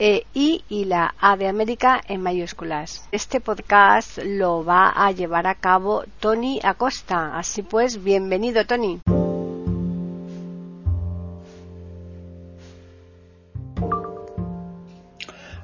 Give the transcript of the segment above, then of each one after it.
e I y la A de América en mayúsculas. Este podcast lo va a llevar a cabo Tony Acosta. Así pues, bienvenido Tony.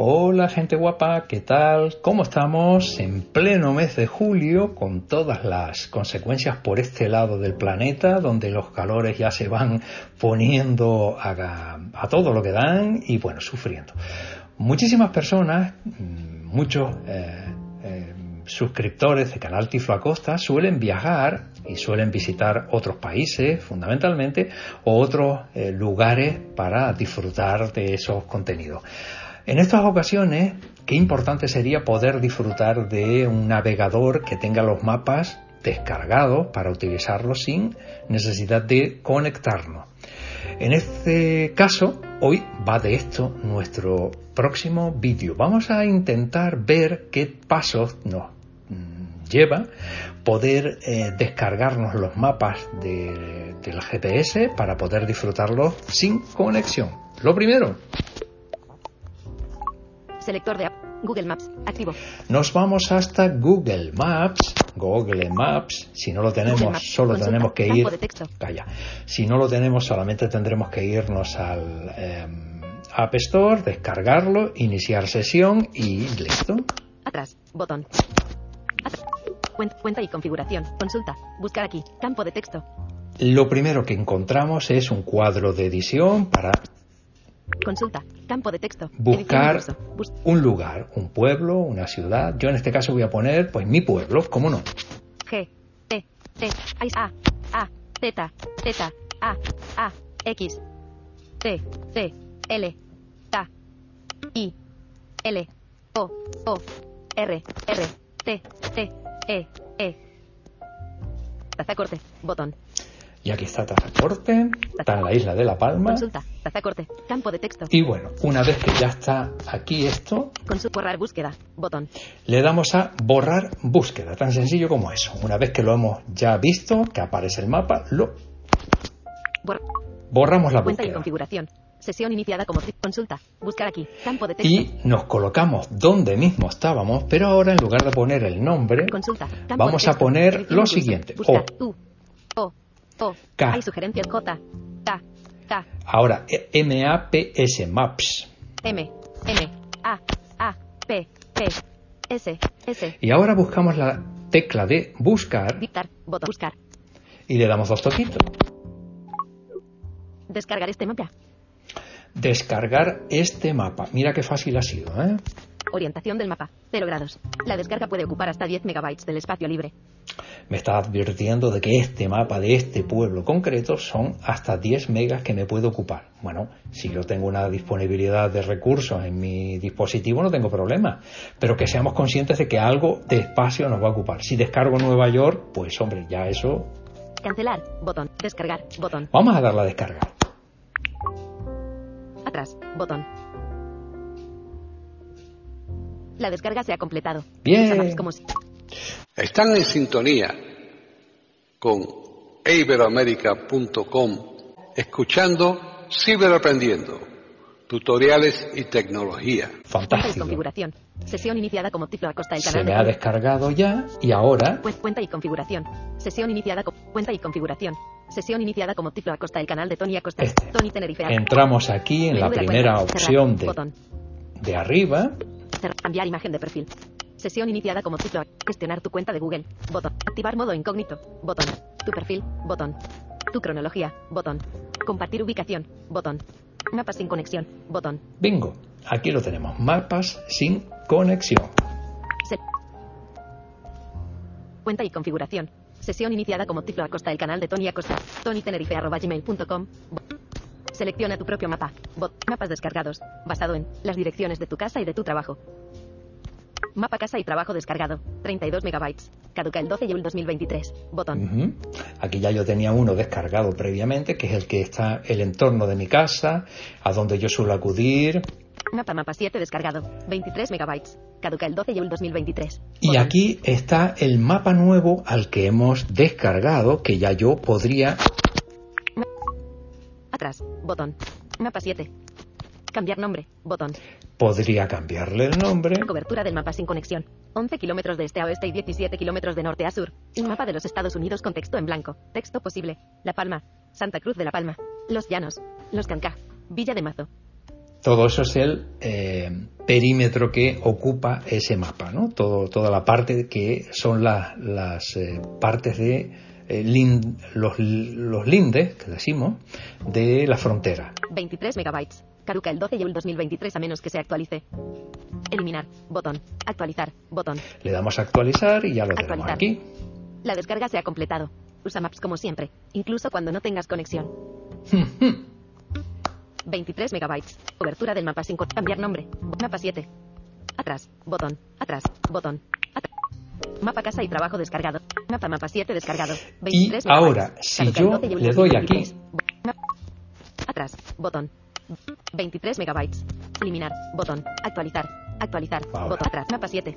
Hola gente guapa, ¿qué tal? ¿Cómo estamos? En pleno mes de julio, con todas las consecuencias por este lado del planeta, donde los calores ya se van poniendo a, todo lo que dan y bueno, sufriendo. Muchísimas personas, mm, muchos eh, eh, suscriptores de Canal Tiflo Acosta suelen viajar y suelen visitar otros países fundamentalmente o otros eh, lugares para disfrutar de esos contenidos. En estas ocasiones, qué importante sería poder disfrutar de un navegador que tenga los mapas descargados para utilizarlos sin necesidad de conectarnos. En este caso, hoy va de esto nuestro próximo vídeo. Vamos a intentar ver qué pasos nos mm, lleva poder eh, descargarnos los mapas del GPS para poder disfrutarlos sin conexión. Lo primero, Selector de Google Maps. Activo. Nos vamos hasta Google Maps. Google Maps. Si no lo tenemos, solo tenemos que ir. Calla. Si no lo tenemos, solamente tendremos que irnos al em, App Store, descargarlo, iniciar sesión y listo. Atrás. Botón. Cuenta y configuración. Consulta. Buscar aquí. Campo de texto. Lo primero que encontramos es un cuadro de edición para Consulta. Campo de texto. Buscar un lugar, un pueblo, una ciudad. Yo en este caso voy a poner, pues, mi pueblo, ¿cómo no? G, T, T, A, A, Z, Z, A, A, X, T, C, L, K, I, L, O, O, R, R, T, T, E, E. corte. Botón. Y aquí está Tazacorte, está en la isla de La Palma. Consulta, Tazacorte, campo de texto. Y bueno, una vez que ya está aquí esto... Con su borrar búsqueda, botón. Le damos a borrar búsqueda, tan sencillo como eso. Una vez que lo hemos ya visto, que aparece el mapa, lo... Borramos la búsqueda. Cuenta y configuración. Sesión iniciada como consulta. Buscar aquí. Campo de texto. Y nos colocamos donde mismo estábamos, pero ahora en lugar de poner el nombre, consulta, vamos a poner lo siguiente. o, o, o. K. Hay sugerencias J. K. K. Ahora, M-A-P-S, Maps. M. M. A. A. P. P. S. S. Y ahora buscamos la tecla de buscar. Dictar. Botón. Buscar. Y le damos dos toquitos. Descargar este mapa. Descargar este mapa. Mira qué fácil ha sido, ¿eh? Orientación del mapa. 0 grados. La descarga puede ocupar hasta 10 megabytes del espacio libre me está advirtiendo de que este mapa de este pueblo concreto son hasta 10 megas que me puede ocupar. Bueno, si yo tengo una disponibilidad de recursos en mi dispositivo no tengo problema, pero que seamos conscientes de que algo de espacio nos va a ocupar. Si descargo Nueva York, pues hombre, ya eso... Cancelar, botón, descargar, botón. Vamos a darle a descargar. Atrás, botón. La descarga se ha completado. Bien. Están en sintonía con iberoamerica.com escuchando Ciberaprendiendo, tutoriales y tecnología. Fantástico. configuración. Sesión iniciada como Tiflo Acosta del canal. Se me ha descargado ya y ahora. Pues cuenta y configuración. Sesión iniciada como cuenta y configuración. Sesión iniciada como Tiflo Acosta del canal de Tony Acosta. Este. Tony Tenerife. Entramos aquí en la primera opción de, de arriba. Cambiar imagen de perfil. Sesión iniciada como título. Gestionar tu cuenta de Google. Botón. Activar modo incógnito. Botón. Tu perfil. Botón. Tu cronología. Botón. Compartir ubicación. Botón. Mapas sin conexión. Botón. Bingo. Aquí lo tenemos. Mapas sin conexión. Se- Cuenta y configuración. Sesión iniciada como Tiflo Acosta, el canal de Tony Acosta. TonyTenerife.gmail.com. Selecciona tu propio mapa. Bot. Mapas descargados. Basado en las direcciones de tu casa y de tu trabajo. Mapa casa y trabajo descargado. 32 megabytes. Caduca el 12 de 2023. Botón. Aquí ya yo tenía uno descargado previamente, que es el que está el entorno de mi casa, a donde yo suelo acudir. Mapa mapa 7 descargado. 23 megabytes. Caduca el 12 de 2023. Y aquí está el mapa nuevo al que hemos descargado, que ya yo podría... Atrás. Botón. Mapa 7. Cambiar nombre. Botón. Podría cambiarle el nombre. Cobertura del mapa sin conexión. 11 kilómetros de este a oeste y 17 kilómetros de norte a sur. Un mapa de los Estados Unidos con texto en blanco. Texto posible. La Palma. Santa Cruz de la Palma. Los Llanos. Los Cancá. Villa de Mazo. Todo eso es el eh, perímetro que ocupa ese mapa, ¿no? Todo, toda la parte que son la- las eh, partes de eh, los, los lindes, que decimos, de la frontera. 23 megabytes. Caduca el 12 de 2023 a menos que se actualice. Eliminar. Botón. Actualizar. Botón. Le damos a actualizar y ya lo tenemos aquí. La descarga se ha completado. Usa Maps como siempre, incluso cuando no tengas conexión. 23 megabytes. Cobertura del mapa sin cambiar nombre. Mapa 7. Atrás. Botón. Atrás. Botón. Atrás. Mapa casa y trabajo descargado. Mapa mapa 7 descargado. 23 Y ahora, si yo 12 de le doy 2023. Map- Atrás. Botón. 23 megabytes. Eliminar. Botón. Actualizar. Actualizar. Ahora. Botón atrás. Mapa 7.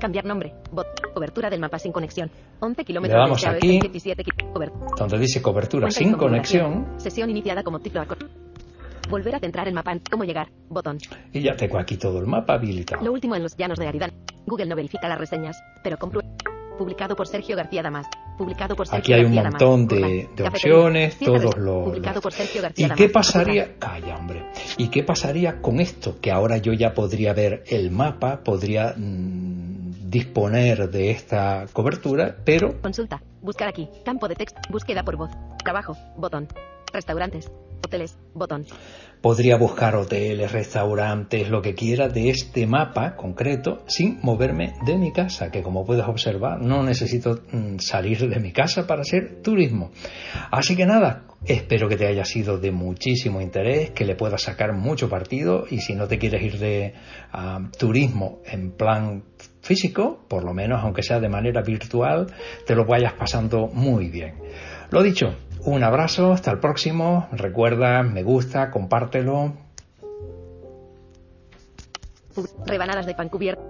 Cambiar nombre. Bot. Cobertura del mapa sin conexión. 11 Le kilómetros damos de aquí. 17 ki- cobertura. Donde dice cobertura sin conexión. Sesión iniciada como Acor- Volver a centrar el mapa en cómo llegar. Botón. Y ya tengo aquí todo el mapa habilitado. Lo último en los llanos de Aridane. Google no verifica las reseñas, pero comprueba. Publicado por Sergio García Damas. Publicado por Sergio Aquí hay un García Damas. montón de, Urban. de Cafetería. opciones, todos los... Publicado por Sergio ¿Y García qué Damas. pasaría? Calla, hombre. ¿Y qué pasaría con esto? Que ahora yo ya podría ver el mapa, podría mm, disponer de esta cobertura, pero Consulta. Buscar aquí. Campo de texto. Búsqueda por voz. Trabajo. Botón. Restaurantes. Hoteles. Botón. podría buscar hoteles, restaurantes, lo que quiera de este mapa concreto sin moverme de mi casa, que como puedes observar no necesito mm, salir de mi casa para hacer turismo. Así que nada, espero que te haya sido de muchísimo interés, que le puedas sacar mucho partido y si no te quieres ir de ah, turismo en plan físico, por lo menos aunque sea de manera virtual, te lo vayas pasando muy bien. Lo dicho, un abrazo, hasta el próximo. Recuerda, me gusta, compártelo. Rebanadas de pan cubierto.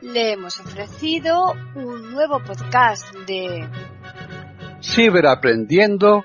Le hemos ofrecido un nuevo podcast de Ciberaprendiendo,